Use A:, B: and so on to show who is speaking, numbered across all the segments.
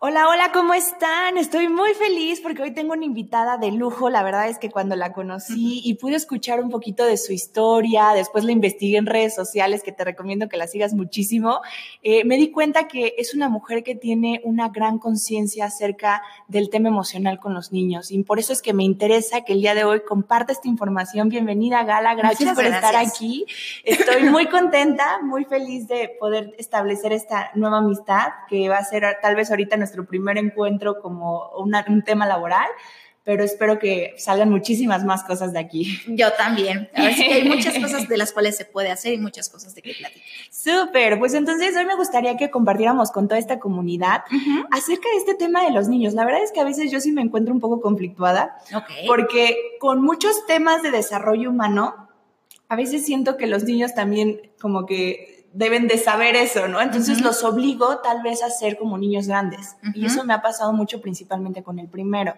A: Hola, hola, ¿cómo están? Estoy muy feliz porque hoy tengo una invitada de lujo. La verdad es que cuando la conocí y pude escuchar un poquito de su historia, después la investigué en redes sociales, que te recomiendo que la sigas muchísimo, eh, me di cuenta que es una mujer que tiene una gran conciencia acerca del tema emocional con los niños. Y por eso es que me interesa que el día de hoy comparte esta información. Bienvenida, Gala. Gracias por estar aquí. Estoy muy contenta, muy feliz de poder establecer esta nueva amistad que va a ser tal vez ahorita nuestra primer encuentro como un tema laboral, pero espero que salgan muchísimas más cosas de aquí.
B: Yo también. hay muchas cosas de las cuales se puede hacer y muchas cosas de que platicar.
A: Súper, pues entonces hoy me gustaría que compartiéramos con toda esta comunidad acerca de este tema de los niños. La verdad es que a veces yo sí me encuentro un poco conflictuada, porque con muchos temas de desarrollo humano, a veces siento que los niños también como que deben de saber eso, ¿no? Entonces los obligo tal vez a ser como niños grandes. Y eso me ha pasado mucho principalmente con el primero.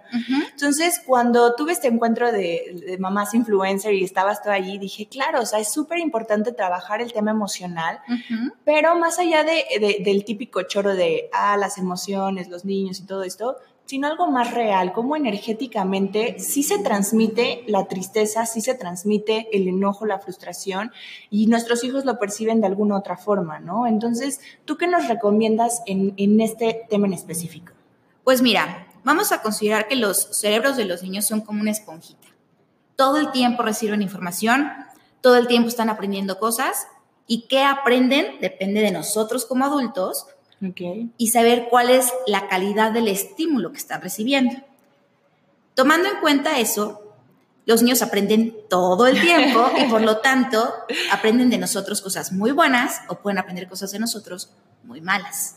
A: Entonces, cuando tuve este encuentro de, mamás influencer y estabas tú allí, dije, claro, o sea, es súper importante trabajar el tema emocional, pero más allá de, del típico choro de, ah, las emociones, los niños y todo esto, sino algo más real, como energéticamente sí se transmite la tristeza, sí se transmite el enojo, la frustración, y nuestros hijos lo perciben de alguna otra forma, ¿no? Entonces, ¿tú qué nos recomiendas en, en este tema en específico?
B: Pues mira, vamos a considerar que los cerebros de los niños son como una esponjita. Todo el tiempo reciben información, todo el tiempo están aprendiendo cosas, y qué aprenden depende de nosotros como adultos, y saber cuál es la calidad del estímulo que están recibiendo. Tomando en cuenta eso, los niños aprenden todo el tiempo y por lo tanto aprenden de nosotros cosas muy buenas o pueden aprender cosas de nosotros muy malas.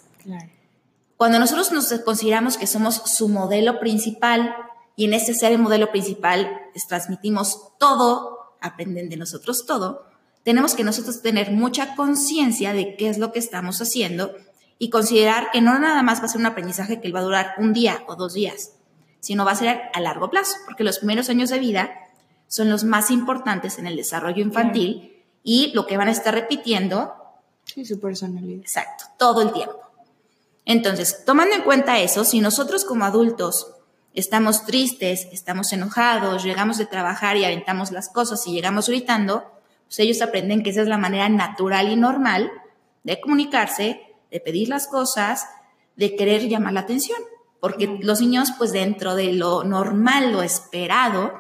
B: Cuando nosotros nos consideramos que somos su modelo principal y en ese ser el modelo principal les transmitimos todo, aprenden de nosotros todo, tenemos que nosotros tener mucha conciencia de qué es lo que estamos haciendo y considerar que no nada más va a ser un aprendizaje que va a durar un día o dos días, sino va a ser a largo plazo, porque los primeros años de vida son los más importantes en el desarrollo infantil y lo que van a estar repitiendo.
A: Sí, su personalidad.
B: Exacto, todo el tiempo. Entonces, tomando en cuenta eso, si nosotros como adultos estamos tristes, estamos enojados, llegamos de trabajar y aventamos las cosas y llegamos gritando, pues ellos aprenden que esa es la manera natural y normal de comunicarse de pedir las cosas, de querer llamar la atención, porque los niños, pues dentro de lo normal, lo esperado,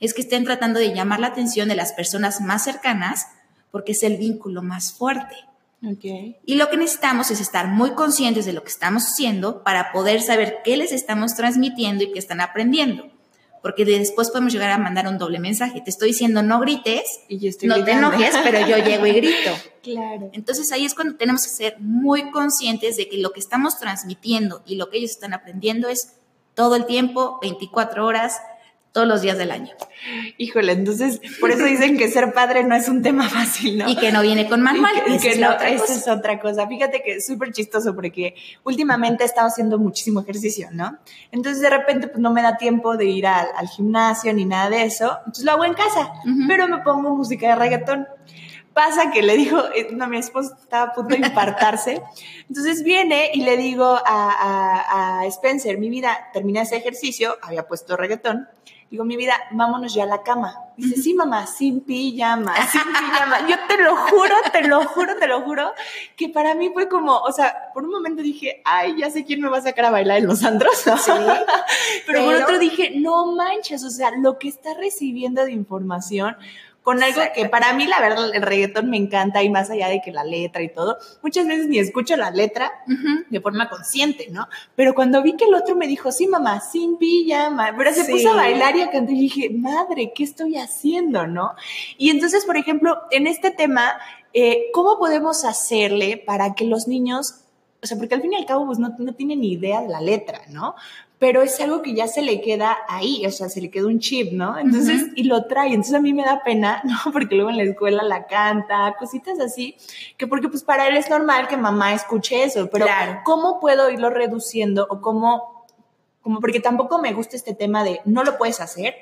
B: es que estén tratando de llamar la atención de las personas más cercanas, porque es el vínculo más fuerte. Y lo que necesitamos es estar muy conscientes de lo que estamos haciendo para poder saber qué les estamos transmitiendo y qué están aprendiendo porque después podemos llegar a mandar un doble mensaje. Te estoy diciendo no grites, y no te enojes, pero yo llego y grito.
A: Claro.
B: Entonces ahí es cuando tenemos que ser muy conscientes de que lo que estamos transmitiendo y lo que ellos están aprendiendo es todo el tiempo, 24 horas, todos los días del año.
A: Híjole, entonces por eso dicen que ser padre no es un tema fácil, ¿no?
B: Y que no viene con manual.
A: Y que, no, esa es otra cosa. Fíjate que es súper chistoso porque últimamente he estado haciendo muchísimo ejercicio, ¿no? Entonces de repente pues no me da tiempo de ir al, gimnasio ni nada de eso, entonces lo hago en casa, pero me pongo música de reggaetón pasa que le dijo, eh, no, mi esposo estaba a punto de infartarse. Entonces viene y le digo a, a, Spencer, mi vida, termina ese ejercicio, había puesto reggaetón, Digo, mi vida, vámonos ya a la cama. Dice, sí, mamá, sin pijama, sin pijama. Yo te lo juro, te lo juro, te lo juro, que para mí fue como, o sea, por un momento dije, ay, ya sé quién me va a sacar a bailar en los andros. Sí, pero por otro dije, no manches, o sea, lo que está recibiendo de información, con algo que para mí, la verdad, el reggaetón me encanta y más allá de que la letra y todo, muchas veces ni escucho la letra de forma consciente, ¿no? Pero cuando vi que el otro me dijo, sí, mamá, sin pijama, pero se puso a bailar y a cantar y dije, madre, ¿qué estoy haciendo, no? Y entonces, por ejemplo, en este tema, eh, ¿cómo podemos hacerle para que los niños o sea, porque al fin y al cabo pues no, no tiene ni idea de la letra, ¿no? Pero es algo que ya se le queda ahí, o sea, se le queda un chip, ¿no? Entonces, y lo trae, entonces a mí me da pena, ¿no? Porque luego en la escuela la canta, cositas así, que porque pues para él es normal que mamá escuche eso, pero
B: Claro.
A: ¿cómo puedo irlo reduciendo o cómo, como porque tampoco me gusta este tema de no lo puedes hacer,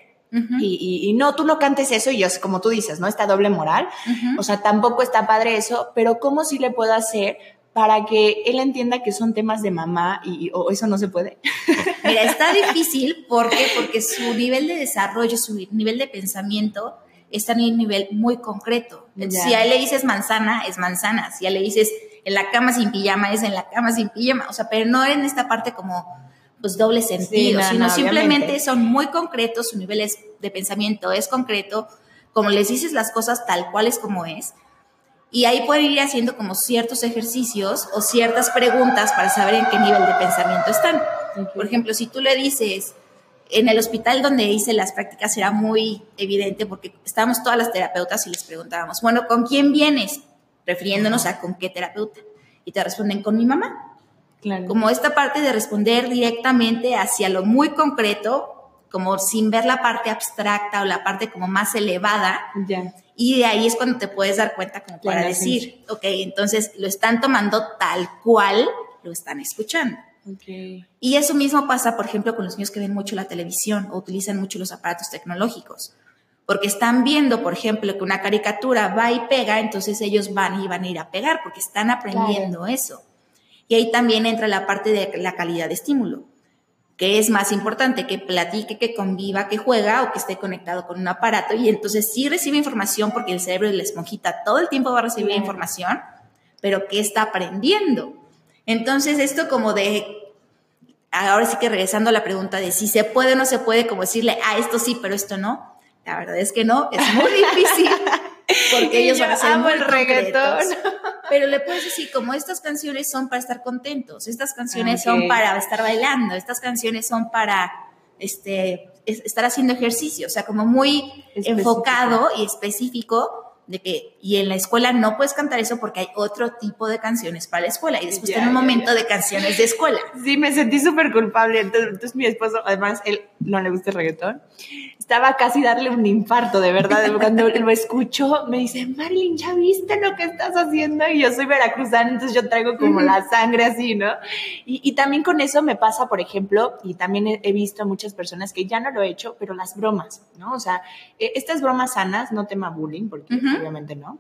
A: y, y- y no, tú no cantes eso y yo, como tú dices, ¿no? Esta doble moral. O sea, tampoco está padre eso, pero ¿cómo sí le puedo hacer para que él entienda que son temas de mamá y o eso no se puede?
B: Mira, está difícil ¿por qué? porque su nivel de desarrollo, su nivel de pensamiento está en un nivel muy concreto. Entonces. Si a él le dices manzana, es manzana. Si a él le dices en la cama sin pijama, es en la cama sin pijama. O sea, pero no en esta parte como pues doble sentido,
A: no,
B: sino
A: no,
B: simplemente
A: obviamente.
B: son muy concretos, su nivel es- de pensamiento es concreto, como les dices las cosas tal cual es como es. Y ahí pueden ir haciendo como ciertos ejercicios o ciertas preguntas para saber en qué nivel de pensamiento están. Por ejemplo, si tú le dices, en el hospital donde hice las prácticas era muy evidente porque estábamos todas las terapeutas y les preguntábamos, bueno, ¿con quién vienes? Refiriéndonos a con qué terapeuta. Y te responden con mi mamá.
A: Claro.
B: Como esta parte de responder directamente hacia lo muy concreto, como sin ver la parte abstracta o la parte como más elevada,
A: ya.
B: Y de ahí es cuando te puedes dar cuenta como para decir, ok, entonces lo están tomando tal cual lo están escuchando.
A: Okay.
B: Y eso mismo pasa, por ejemplo, con los niños que ven mucho la televisión o utilizan mucho los aparatos tecnológicos. Porque están viendo, por ejemplo, que una caricatura va y pega, entonces ellos van y van a ir a pegar porque están aprendiendo eso. Y ahí también entra la parte de la calidad de estímulo, que es más importante que platique, que conviva, que juega o que esté conectado con un aparato. Y entonces sí recibe información porque el cerebro de la esponjita todo el tiempo va a recibir información, pero ¿qué está aprendiendo? Entonces esto como de, ahora sí que regresando a la pregunta de si se puede o no se puede, como decirle, ah, esto sí, pero esto no. La verdad es que no, es muy difícil. Porque ellos van a ser muy
A: el reggaetón.
B: Pero le puedes decir, como estas canciones son para estar contentos, estas canciones
A: Ok.
B: son para estar bailando, estas canciones son para este, es- estar haciendo ejercicio, o sea, como muy
A: Específico.
B: enfocado y específico de que, y en la escuela no puedes cantar eso porque hay otro tipo de canciones para la escuela y después
A: Ya,
B: tiene un momento de canciones de escuela.
A: Sí, me sentí súper culpable. Entonces, entonces mi esposo, además, él no le gusta el reggaetón. Estaba casi darle un infarto, de verdad. Cuando lo escuchó, me dice, Marilyn, ¿ya viste lo que estás haciendo? Y yo soy veracruzana, entonces yo traigo como la sangre así, ¿no? Y, y también con eso me pasa, por ejemplo, y también he, he visto a muchas personas que ya no lo he hecho, pero las bromas, ¿no? O sea, eh, estas bromas sanas, no tema bullying, porque obviamente no.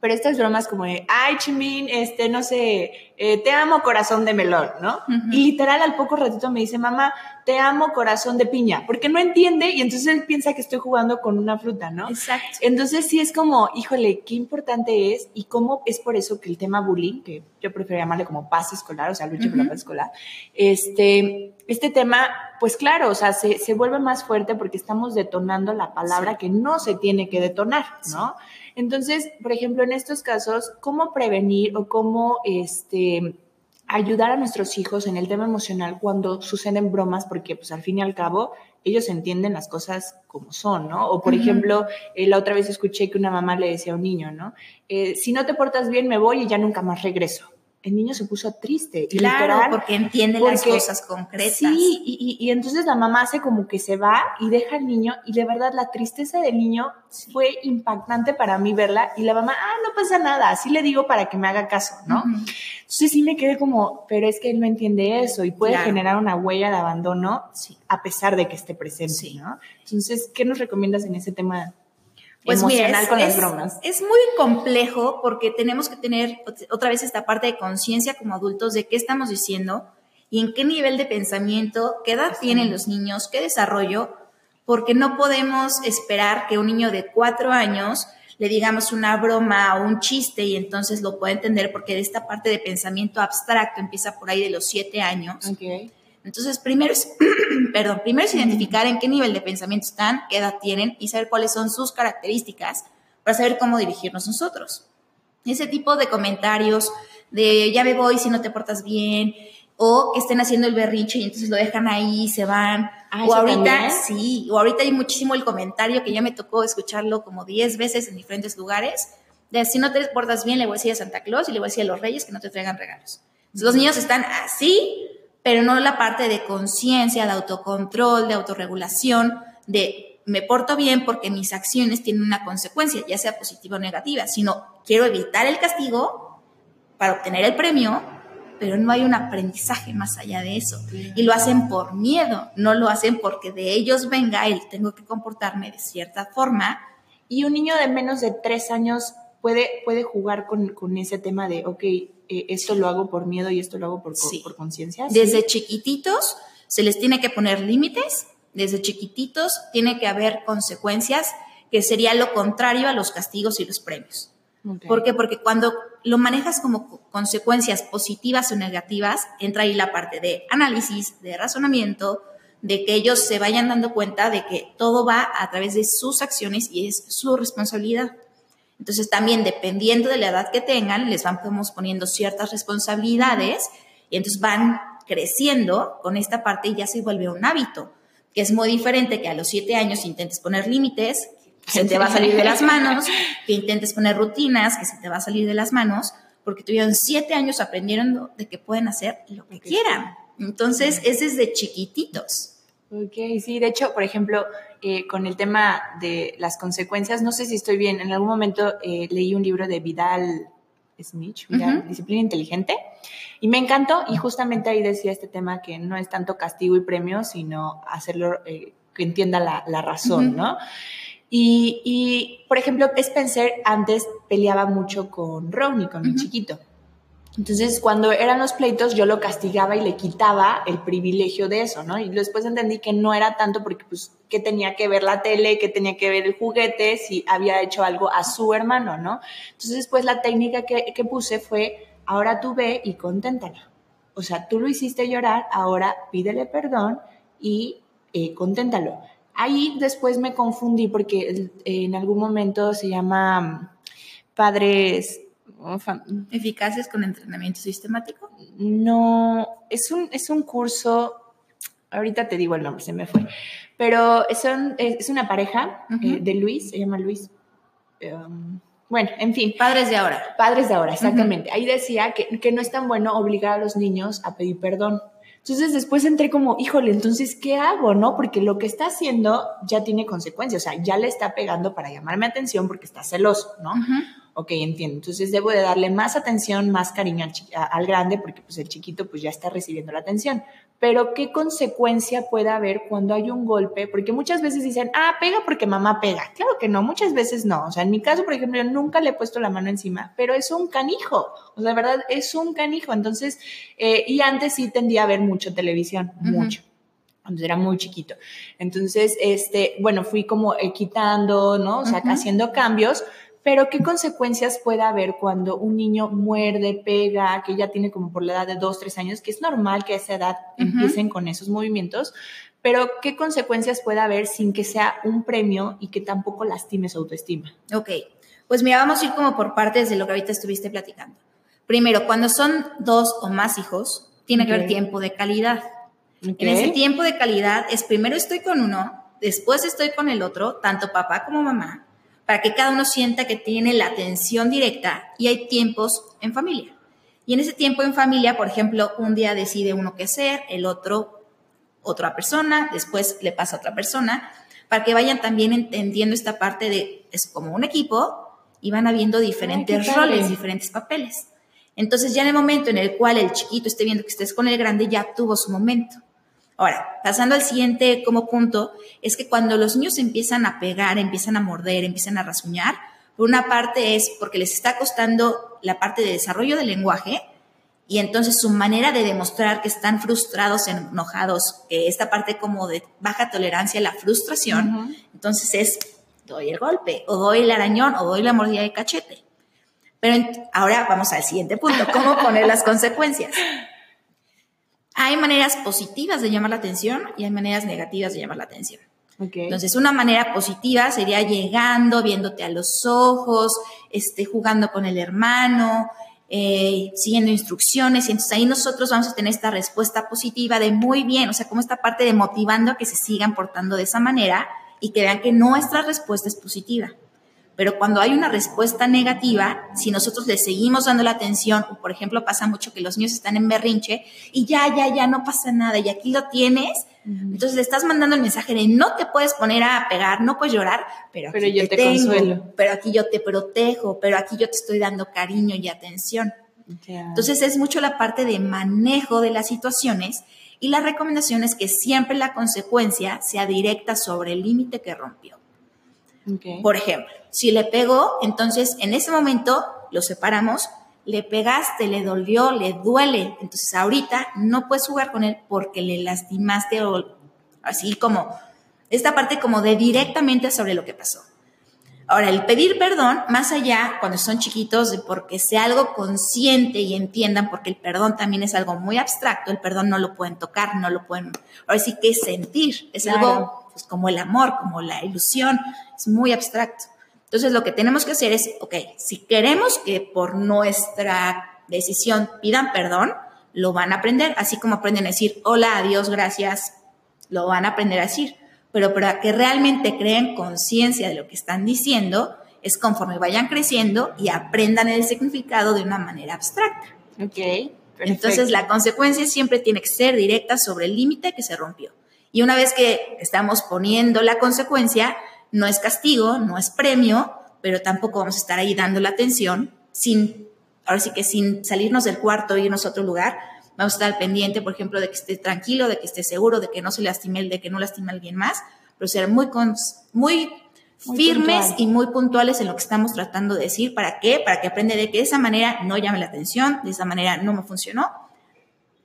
A: Pero estas bromas como de, ay, Chimín, este, no sé, eh, te amo corazón de melón, ¿no? Y literal al poco ratito me dice, mamá, te amo corazón de piña, porque no entiende y entonces él piensa que estoy jugando con una fruta, ¿no?
B: Exacto.
A: Entonces sí es como, híjole, qué importante es y cómo es por eso que el tema bullying, que yo prefiero llamarle como paz escolar, o sea, lucha por la paz escolar, este, este tema, pues claro, o sea, se, se vuelve más fuerte porque estamos detonando la palabra que no se tiene que detonar, ¿no? Entonces, por ejemplo, en estos casos, ¿cómo prevenir o cómo, este, ayudar a nuestros hijos en el tema emocional cuando suceden bromas, porque pues al fin y al cabo ellos entienden las cosas como son, ¿no? O por ejemplo, eh, la otra vez escuché que una mamá le decía a un niño, ¿no? Eh, si no te portas bien me voy y ya nunca más regreso. El niño se puso triste y
B: Claro,
A: literal,
B: porque entiende las cosas concretas.
A: Sí, y, y- y entonces la mamá hace como que se va y deja al niño y de verdad la tristeza del niño fue impactante para mí verla y la mamá, ah, no pasa nada, así le digo para que me haga caso, ¿no?
B: Ujú.
A: Entonces sí me quedé como, pero es que él no entiende eso y puede
B: Claro.
A: generar una huella de abandono
B: Sí.
A: a pesar de que esté presente,
B: Sí.
A: ¿no? Entonces, ¿qué nos recomiendas en ese tema
B: Pues mira,
A: emocional
B: es,
A: con las
B: es-
A: bromas?
B: es muy complejo porque tenemos que tener ot- otra vez esta parte de conciencia como adultos de qué estamos diciendo y en qué nivel de pensamiento, qué edad tienen los niños, qué desarrollo, porque no podemos esperar que un niño de cuatro años le digamos una broma o un chiste y entonces lo pueda entender porque de esta parte de pensamiento abstracto empieza por ahí de los siete años.
A: Ok.
B: Entonces, primero es, perdón, primero es identificar en qué nivel de pensamiento están, qué edad tienen y saber cuáles son sus características para saber cómo dirigirnos nosotros. Ese tipo de comentarios de ya me voy si no te portas bien o que estén haciendo el berrinche y entonces lo dejan ahí y se van.
A: Ah,
B: o
A: ¿eso
B: ahorita,
A: también?
B: sí, o ahorita hay muchísimo el comentario que ya me tocó escucharlo como 10 veces en diferentes lugares, de si no te portas bien le voy a decir a Santa Claus y le voy a decir a los reyes que no te traigan regalos. Los niños están así, pero no la parte de conciencia, de autocontrol, de autorregulación, de me porto bien porque mis acciones tienen una consecuencia, ya sea positiva o negativa, sino quiero evitar el castigo para obtener el premio, pero no hay un aprendizaje más allá de eso. Y lo hacen por miedo, no lo hacen porque de ellos venga el tengo que comportarme de cierta forma.
A: Y un niño de menos de tres años puede, puede jugar con, con ese tema de, ok, eh, esto lo hago por miedo y esto lo hago por, por conciencia.
B: Desde chiquititos se les tiene que poner límites, desde chiquititos tiene que haber consecuencias, que sería lo contrario a los castigos y los premios. ¿Por qué? Porque cuando lo manejas como consecuencias positivas o negativas, entra ahí la parte de análisis, de razonamiento, de que ellos se vayan dando cuenta de que todo va a través de sus acciones y es su responsabilidad. Entonces también dependiendo de la edad que tengan, les vamos poniendo ciertas responsabilidades y entonces van creciendo con esta parte y ya se vuelve un hábito, que es muy diferente que a los siete años intentes poner límites, que se te va a salir de las manos, que intentes poner rutinas, que se te va a salir de las manos, porque tuvieron siete años aprendiendo de que pueden hacer lo que quieran. Entonces es desde chiquititos.
A: Ok, sí, de hecho, por ejemplo, eh, con el tema de las consecuencias, no sé si estoy bien, en algún momento eh, leí un libro de Vidal Smith, Disciplina Inteligente, y me encantó, y justamente ahí decía este tema que no es tanto castigo y premio, sino hacerlo eh, que entienda la, razón, ¿no? Y, y, por ejemplo, Spencer antes peleaba mucho con Ronnie, con el chiquito. Entonces, cuando eran los pleitos, yo lo castigaba y le quitaba el privilegio de eso, ¿no? Y después entendí que no era tanto porque, pues, que tenía que ver la tele, que tenía que ver el juguete, si había hecho algo a su hermano, ¿no? Entonces, después la técnica que, puse fue, ahora tú ve y conténtalo. O sea, tú lo hiciste llorar, ahora pídele perdón y eh, conténtalo. Ahí después me confundí porque en algún momento se llama mm, padres
B: ¿Eficaces con entrenamiento sistemático?
A: No, es un, es un curso, ahorita te digo el nombre, se me fue, pero son, es una pareja eh, de Luis, se llama Luis. Um, bueno, en fin.
B: Padres de ahora.
A: Padres de ahora, exactamente. Ahí decía que, que no es tan bueno obligar a los niños a pedir perdón. Entonces después entré como, híjole, entonces, ¿qué hago? ¿No? Porque lo que está haciendo ya tiene consecuencias, o sea, ya le está pegando para llamarme atención porque está celoso, ¿no? Ok, entiendo. Entonces debo de darle más atención, más cariño al, grande porque pues el chiquito pues ya está recibiendo la atención. Pero ¿qué consecuencia puede haber cuando hay un golpe? Porque muchas veces dicen, ah, pega porque mamá pega. Claro que no, muchas veces no. O sea, en mi caso, por ejemplo, yo nunca le he puesto la mano encima, pero es un canijo. O sea, de verdad, es un canijo. Entonces, eh, y antes sí tendía a ver mucho televisión, mucho cuando era muy chiquito. Entonces, este, bueno, fui como quitando, ¿no? O sea, haciendo cambios, pero ¿qué consecuencias puede haber cuando un niño muerde, pega, que ya tiene como por la edad de dos, tres años, que es normal que a esa edad empiecen con esos movimientos? Pero ¿qué consecuencias puede haber sin que sea un premio y que tampoco lastime su autoestima?
B: Ok, pues mira, vamos a ir como por partes de lo que ahorita estuviste platicando. Primero, cuando son dos o más hijos, tiene que haber tiempo de calidad. En ese tiempo de calidad es primero estoy con uno, después estoy con el otro, tanto papá como mamá, para que cada uno sienta que tiene la atención directa y hay tiempos en familia. Y en ese tiempo en familia, por ejemplo, un día decide uno qué hacer, el otro otra persona, después le pasa a otra persona, para que vayan también entendiendo esta parte de es como un equipo y van habiendo diferentes roles, diferentes papeles. Entonces ya en el momento en el cual el chiquito esté viendo que estés con el grande, ya tuvo su momento. Ahora, pasando al siguiente como punto, es que cuando los niños empiezan a pegar, empiezan a morder, empiezan a rasguñar, por una parte es porque les está costando la parte de desarrollo del lenguaje y entonces su manera de demostrar que están frustrados, enojados, que esta parte como de baja tolerancia a la frustración, entonces es doy el golpe o doy el arañón o doy la mordida de cachete. Pero ahora vamos al siguiente punto, ¿cómo poner las consecuencias? Hay maneras positivas de llamar la atención y hay maneras negativas de llamar la atención. Entonces, una manera positiva sería llegando, viéndote a los ojos, este, jugando con el hermano, eh, siguiendo instrucciones. Y entonces ahí nosotros vamos a tener esta respuesta positiva de muy bien, o sea, como esta parte de motivando a que se sigan portando de esa manera y que vean que nuestra respuesta es positiva. Pero cuando hay una respuesta negativa, si nosotros le seguimos dando la atención, o por ejemplo pasa mucho que los niños están en berrinche y ya, ya, ya, no pasa nada y aquí lo tienes, entonces le estás mandando el mensaje de no te puedes poner a pegar, no puedes llorar, pero aquí
A: yo te,
B: tengo,
A: consuelo.
B: pero aquí yo te protejo, pero aquí yo te estoy dando cariño y atención. Entonces es mucho la parte de manejo de las situaciones y la recomendación es que siempre la consecuencia sea directa sobre el límite que rompió. Por ejemplo, si le pegó, entonces en ese momento lo separamos, le pegaste, le dolió, le duele. Entonces ahorita no puedes jugar con él porque le lastimaste o así como esta parte como de directamente sobre lo que pasó. Ahora, el pedir perdón, más allá cuando son chiquitos, de porque sea algo consciente y entiendan, porque el perdón también es algo muy abstracto, el perdón no lo pueden tocar, no lo pueden, ahora sí que sentir, es algo pues, como el amor, como la ilusión, es muy abstracto. Entonces lo que tenemos que hacer es, ok, si queremos que por nuestra decisión pidan perdón, lo van a aprender, así como aprenden a decir hola, adiós, gracias, lo van a aprender a decir. Pero para que realmente creen conciencia de lo que están diciendo, es conforme vayan creciendo y aprendan el significado de una manera abstracta.
A: Ok.
B: Entonces la consecuencia siempre tiene que ser directa sobre el límite que se rompió. Y una vez que estamos poniendo la consecuencia, no es castigo, no es premio, pero tampoco vamos a estar ahí dando la atención sin, ahora sí que sin salirnos del cuarto e irnos a otro lugar. Vamos a estar pendiente, por ejemplo, de que esté tranquilo, de que esté seguro, de que no se lastime, de que no lastime a alguien más, pero ser muy, muy, firmes y muy puntuales en lo que estamos tratando de decir. ¿Para qué? Para que aprenda de que de esa manera no llame la atención, de esa manera no me funcionó.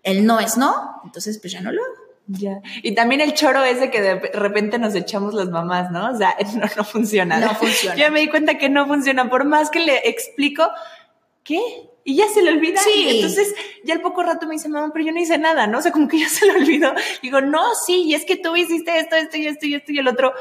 B: El no es no, entonces pues ya no lo hago.
A: Ya. Y también el choro ese que de repente nos echamos las mamás, ¿no? O sea, no, no funciona.
B: No funciona.
A: Yo me di cuenta que no funciona. Por más que le explico, ¿qué? Y ya se le olvida.
B: Sí.
A: entonces, ya al poco rato me dice, mamá, pero yo no hice nada, ¿no? O sea, como que ya se le olvidó. Digo, no, sí, y es que tú hiciste esto, esto y esto y esto y el otro.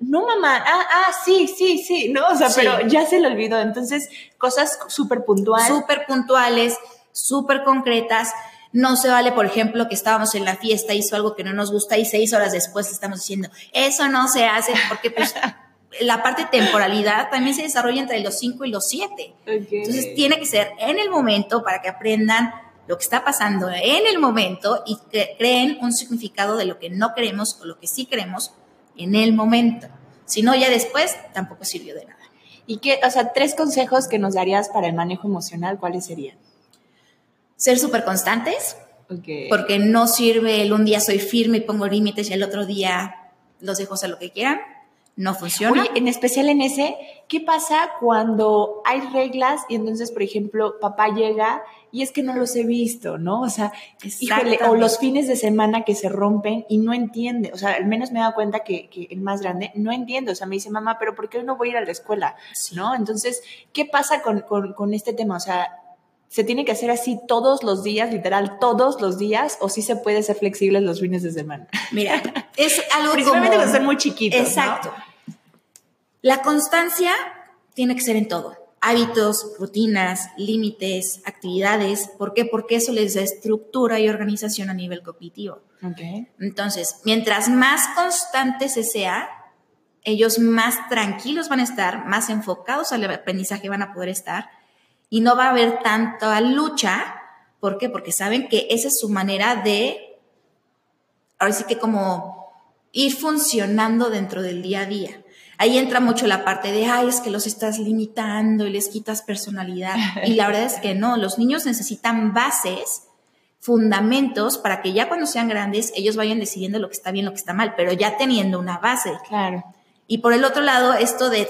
A: No, mamá, ah, ah, sí, sí, sí, ¿no? O sea,
B: Sí.
A: pero ya se le olvidó. Entonces, cosas súper puntuales.
B: súper puntuales, súper concretas. No se vale, por ejemplo, que estábamos en la fiesta, hizo algo que no nos gusta y seis horas después estamos diciendo, eso no se hace, porque pues la parte de temporalidad también se desarrolla entre los cinco y los siete. Entonces tiene que ser en el momento para que aprendan lo que está pasando en el momento y que creen un significado de lo que no queremos o lo que sí queremos en el momento. Si no, ya después tampoco sirvió de nada.
A: ¿Y qué, o sea, tres consejos que nos darías para el manejo emocional, cuáles serían?
B: Ser súper constantes,
A: Okay.
B: porque no sirve el un día soy firme y pongo límites y el otro día los dejo hacer lo que quieran. No funciona.
A: Oye, en especial en ese, ¿qué pasa cuando hay reglas y entonces, por ejemplo, papá llega y es que no los he visto, ¿no? O sea, híjole, o los fines de semana que se rompen y no entiende, o sea, al menos me he dado cuenta que, que el más grande no entiende, o sea, me dice, mamá, pero ¿por qué hoy no voy a ir a la escuela? ¿No? Entonces, ¿qué pasa con, con, con este tema? O sea, ¿se tiene que hacer así todos los días, literal, todos los días, o sí se puede ser flexible los fines de semana?
B: Mira, es algo
A: Principalmente
B: como...
A: son muy chiquitos, ¿no?
B: Exacto. La constancia tiene que ser en todo. Hábitos, rutinas, límites, actividades. ¿Por qué? Porque eso les da estructura y organización a nivel cognitivo.
A: Ok.
B: Entonces, mientras más constante se sea, ellos más tranquilos van a estar, más enfocados al aprendizaje van a poder estar y no va a haber tanta lucha. ¿Por qué? Porque saben que esa es su manera de, ahora sí que como ir funcionando dentro del día a día. Ahí entra mucho la parte de, ay, es que los estás limitando y les quitas personalidad. Y la verdad es que no, los niños necesitan bases, fundamentos, para que ya cuando sean grandes ellos vayan decidiendo lo que está bien, lo que está mal, pero ya teniendo una base.
A: Claro.
B: Y por el otro lado, esto de,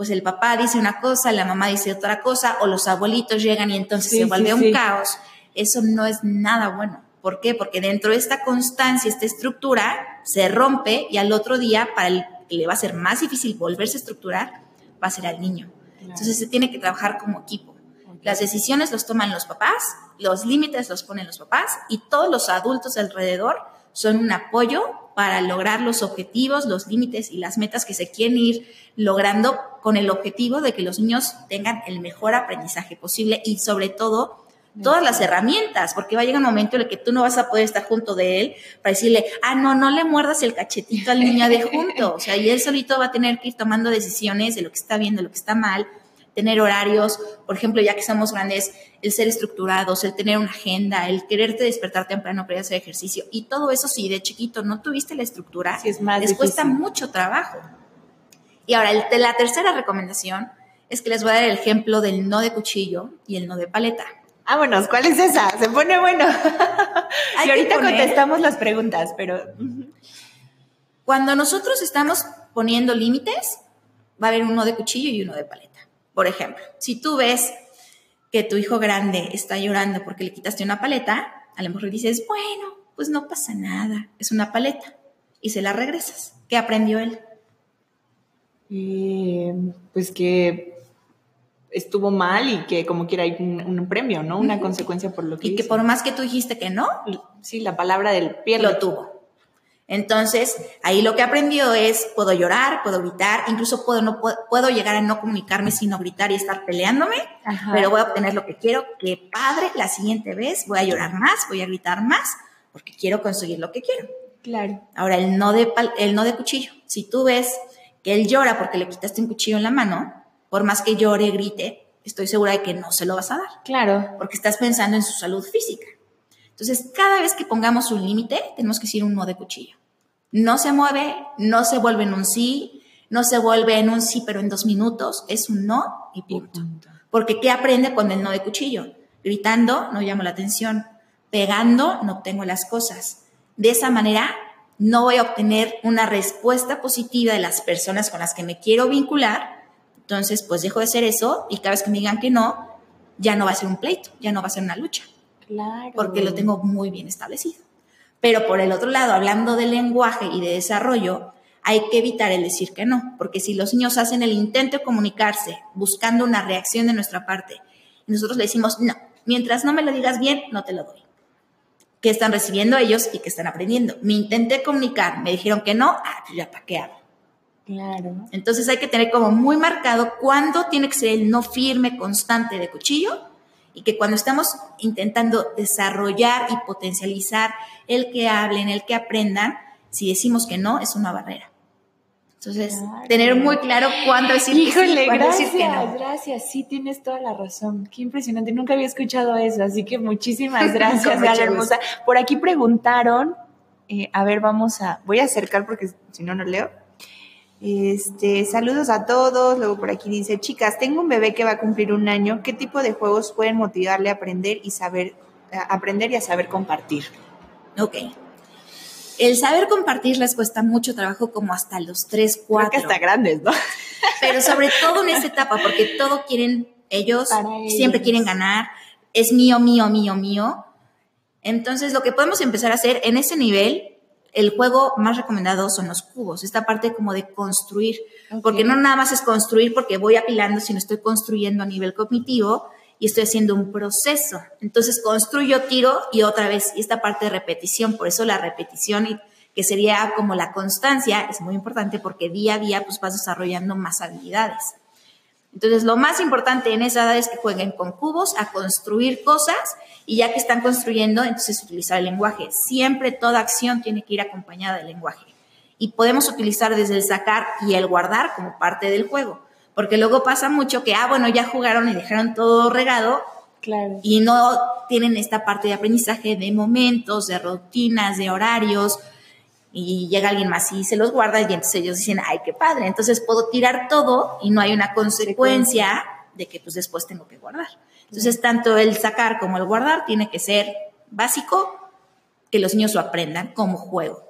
B: pues el papá dice una cosa, la mamá dice otra cosa, o los abuelitos llegan y entonces
A: Sí,
B: se
A: sí,
B: vuelve un
A: sí.
B: caos. Eso no es nada bueno. ¿Por qué? Porque dentro de esta constancia, esta estructura, se rompe y al otro día, para el que le va a ser más difícil volverse a estructurar, va a ser al niño. Entonces se tiene que trabajar como equipo. Las decisiones los toman los papás, los límites los ponen los papás y todos los adultos alrededor son un apoyo para lograr los objetivos, los límites y las metas que se quieren ir logrando con el objetivo de que los niños tengan el mejor aprendizaje posible y sobre todo todas las herramientas, porque va a llegar un momento en el que tú no vas a poder estar junto de él para decirle, ah, no, no le muerdas el cachetito al niño de junto. O sea, y él solito va a tener que ir tomando decisiones de lo que está viendo, lo que está mal, tener horarios, por ejemplo, ya que somos grandes, el ser estructurados, el tener una agenda, el quererte despertar temprano para ir a hacer ejercicio. Y todo eso, si de chiquito no tuviste la estructura,
A: Sí, es más
B: les cuesta mucho trabajo. Y ahora, el- la tercera recomendación es que les voy a dar el ejemplo del no de cuchillo y el no de paleta.
A: Vámonos, ¿cuál es esa? Se pone bueno. Y ahorita
B: poner-
A: contestamos las preguntas, pero
B: Cuando nosotros estamos poniendo límites, va a haber uno de cuchillo y uno de paleta. Por ejemplo, si tú ves que tu hijo grande está llorando porque le quitaste una paleta, a lo mejor dices, bueno, pues no pasa nada, es una paleta. Y se la regresas. ¿Qué aprendió él?
A: eh, pues que estuvo mal y que como quiera hay un, un premio, ¿no? Una consecuencia por lo que
B: Y que por más que tú dijiste que no,
A: Sí, la palabra del pierde.
B: lo tuvo. Entonces, ahí lo que aprendió es, puedo llorar, puedo gritar, incluso puedo, no, puedo, puedo llegar a no comunicarme sino gritar y estar peleándome,
A: Ajá.
B: pero voy a obtener lo que quiero, que padre, la siguiente vez voy a llorar más, voy a gritar más, porque quiero conseguir lo que quiero.
A: Claro.
B: Ahora, el no de, el no de cuchillo. Si tú ves que él llora porque le quitaste un cuchillo en la mano, por más que llore, grite, estoy segura de que no se lo vas a dar
A: Claro.
B: porque estás pensando en su salud física. Entonces, cada vez que pongamos un límite, tenemos que decir un no de cuchillo. No se mueve, no se vuelve en un sí, no se vuelve en un sí, pero en dos minutos, es un no y punto. Porque ¿qué aprende con el no de cuchillo? Gritando, no llamo la atención. Pegando, no obtengo las cosas. De esa manera, no voy a obtener una respuesta positiva de las personas con las que me quiero vincular. Entonces, pues dejo de hacer eso y cada vez que me digan que no, ya no va a ser un pleito, ya no va a ser una lucha,
A: Claro.
B: porque lo tengo muy bien establecido. Pero por el otro lado, hablando de lenguaje y de desarrollo, hay que evitar el decir que no, porque si los niños hacen el intento de comunicarse buscando una reacción de nuestra parte, y nosotros le decimos, no, mientras no me lo digas bien, no te lo doy. ¿Qué están recibiendo ellos y qué están aprendiendo? Me intenté comunicar, me dijeron que no, ah, pues ya para qué hago.
A: Claro.
B: Entonces hay que tener como muy marcado cuándo tiene que ser el no firme, constante de cuchillo y que cuando estamos intentando desarrollar y potencializar el que hablen, el que aprendan, si decimos que no, es una barrera. Entonces,
A: Claro.
B: tener muy claro cuándo decir que sí,
A: Híjole,
B: cuándo
A: gracias,
B: decir que no.
A: gracias. Sí, tienes toda la razón. Qué impresionante. Nunca había escuchado eso, así que muchísimas gracias, Gala hermosa. Por aquí preguntaron, eh, a ver, vamos a, voy a acercar porque si no, no leo. Este, saludos a todos. Luego por aquí dice, chicas, tengo un bebé que va a cumplir un año. ¿Qué tipo de juegos pueden motivarle a aprender y saber, a aprender y a saber compartir?
B: Ok. El saber compartir les cuesta mucho trabajo como hasta los 3, 4.
A: Creo que hasta grandes, ¿no?
B: pero sobre todo en esta etapa, porque todo quieren ellos, siempre quieren ganar, es mío, mío, mío, mío. Entonces, lo que podemos empezar a hacer en ese nivel, el juego más recomendado son los cubos, esta parte como de construir, porque no nada más es construir porque voy apilando, sino estoy construyendo a nivel cognitivo y estoy haciendo un proceso. Entonces, construyo, tiro y otra vez, y esta parte de repetición, por eso la repetición y que sería como la constancia, es muy importante porque día a día pues vas desarrollando más habilidades. Entonces, lo más importante en esa edad es que jueguen con cubos a construir cosas y ya que están construyendo, entonces utilizar el lenguaje. Siempre toda acción tiene que ir acompañada del lenguaje. Y podemos utilizar desde el sacar y el guardar como parte del juego. Porque luego pasa mucho que, ah, bueno, ya jugaron y dejaron todo regado
A: Claro.
B: y no tienen esta parte de aprendizaje de momentos, de rutinas, de horarios, y llega alguien más y se los guarda y entonces ellos dicen, ay, qué padre, entonces puedo tirar todo y no hay una consecuencia de que pues después tengo que guardar. Entonces, tanto el sacar como el guardar tiene que ser básico, que los niños lo aprendan como juego.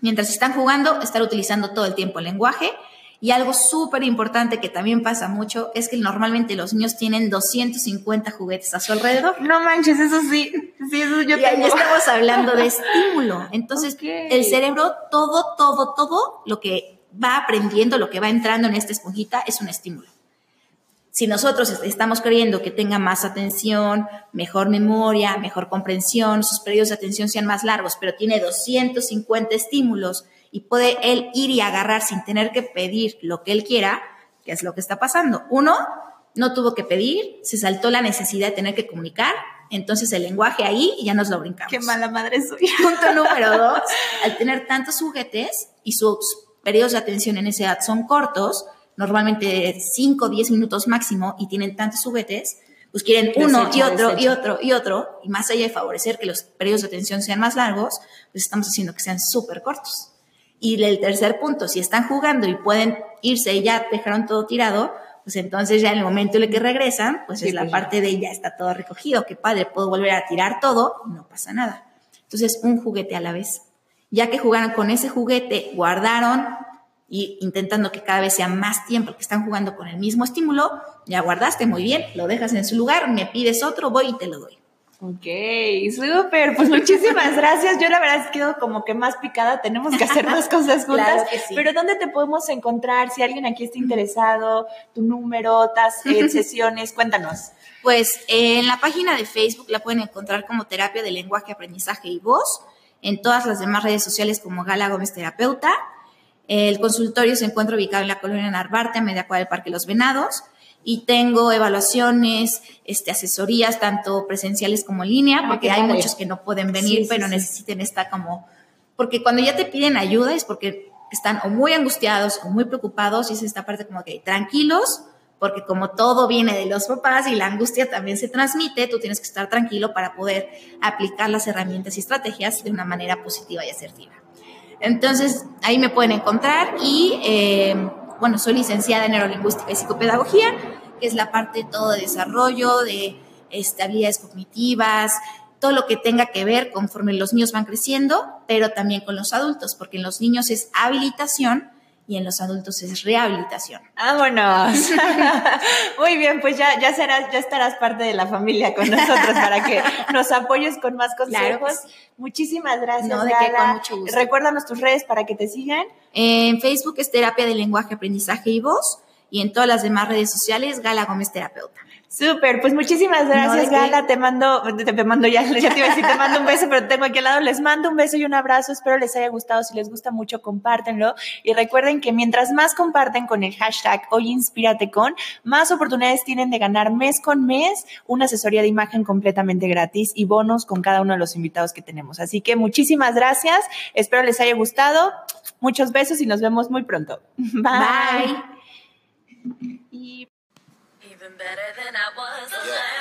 B: Mientras están jugando, estar utilizando todo el tiempo el lenguaje. Y algo súper importante que también pasa mucho es que normalmente los niños tienen 250 juguetes a su alrededor.
A: No manches, eso sí. Sí, eso yo
B: y ahí estamos hablando de estímulo. Entonces, el cerebro, todo, todo, todo lo que va aprendiendo, lo que va entrando en esta esponjita es un estímulo. Si nosotros est- estamos queriendo que tenga más atención, mejor memoria, mejor comprensión, sus periodos de atención sean más largos, pero tiene 250 estímulos y puede él ir y agarrar sin tener que pedir lo que él quiera, ¿qué es lo que está pasando? Uno, no tuvo que pedir, se saltó la necesidad de tener que comunicar, Entonces el lenguaje ahí ya nos lo brincamos.
A: Qué mala madre soy.
B: Punto número dos, al tener tantos juguetes y sus periodos de atención en esa edad son cortos, normalmente 5 o 10 minutos máximo, y tienen tantos juguetes, pues quieren uno y otro y otro y otro, y más allá de favorecer que los periodos de atención sean más largos, pues estamos haciendo que sean súper cortos. Y el tercer punto, si están jugando y pueden irse y ya dejaron todo tirado, pues entonces ya en el momento en el que regresan, pues es la pues parte de ya está todo recogido, qué padre, puedo volver a tirar todo y no pasa nada. Entonces, un juguete a la vez. Ya que jugaron con ese juguete, guardaron y intentando que cada vez sea más tiempo que están jugando con el mismo estímulo, ya guardaste muy bien, lo dejas en su lugar, me pides otro, voy y te lo doy.
A: Ok, súper, pues muchísimas gracias. Yo la verdad quedo como que más picada, tenemos que hacer más cosas juntas. Pero ¿dónde te podemos encontrar? Si alguien aquí está interesado, tu número, tas, eh, sesiones, cuéntanos.
B: Pues eh, en la página de Facebook la pueden encontrar como Terapia de Lenguaje, Aprendizaje y Voz, en todas las demás redes sociales como Gala Gómez Terapeuta. El consultorio se encuentra ubicado en la colonia Narvarte, a media cuadra del Parque Los Venados y tengo evaluaciones, este, asesorías, tanto presenciales como en línea, ah, porque hay muchos que no pueden venir, pero necesiten estar como, porque cuando ya te piden ayuda es porque están o muy angustiados o muy preocupados y es esta parte como que tranquilos, porque como todo viene de los papás y la angustia también se transmite, tú tienes que estar tranquilo para poder aplicar las herramientas y estrategias de una manera positiva y asertiva. Entonces, ahí me pueden encontrar y... Eh, bueno, soy licenciada en neurolingüística y psicopedagogía, que es la parte de todo de desarrollo, de este, habilidades cognitivas, todo lo que tenga que ver conforme los niños van creciendo, pero también con los adultos, porque en los niños es habilitación y en los adultos es rehabilitación.
A: Vámonos. Muy bien, pues ya, ya serás, ya estarás parte de la familia con nosotros para que nos apoyes con más consejos. Muchísimas gracias.
B: No, de qué, con mucho gusto.
A: Recuérdanos tus redes para que te sigan.
B: En Facebook es Terapia de Lenguaje, Aprendizaje y Voz y en todas las demás redes sociales Gala Gómez Terapeuta.
A: Súper, pues muchísimas gracias, Gala. Te mando, te, mando ya, ya te iba a decir, te mando un beso, pero tengo aquí al lado. Les mando un beso y un abrazo. Espero les haya gustado. Si les gusta mucho, compártenlo. Y recuerden que mientras más comparten con el hashtag Hoy Inspírate con, más oportunidades tienen de ganar mes con mes una asesoría de imagen completamente gratis y bonos con cada uno de los invitados que tenemos. Así que muchísimas gracias. Espero les haya gustado. Muchos besos y nos vemos muy pronto.
B: Bye.
A: Y... Better than I was.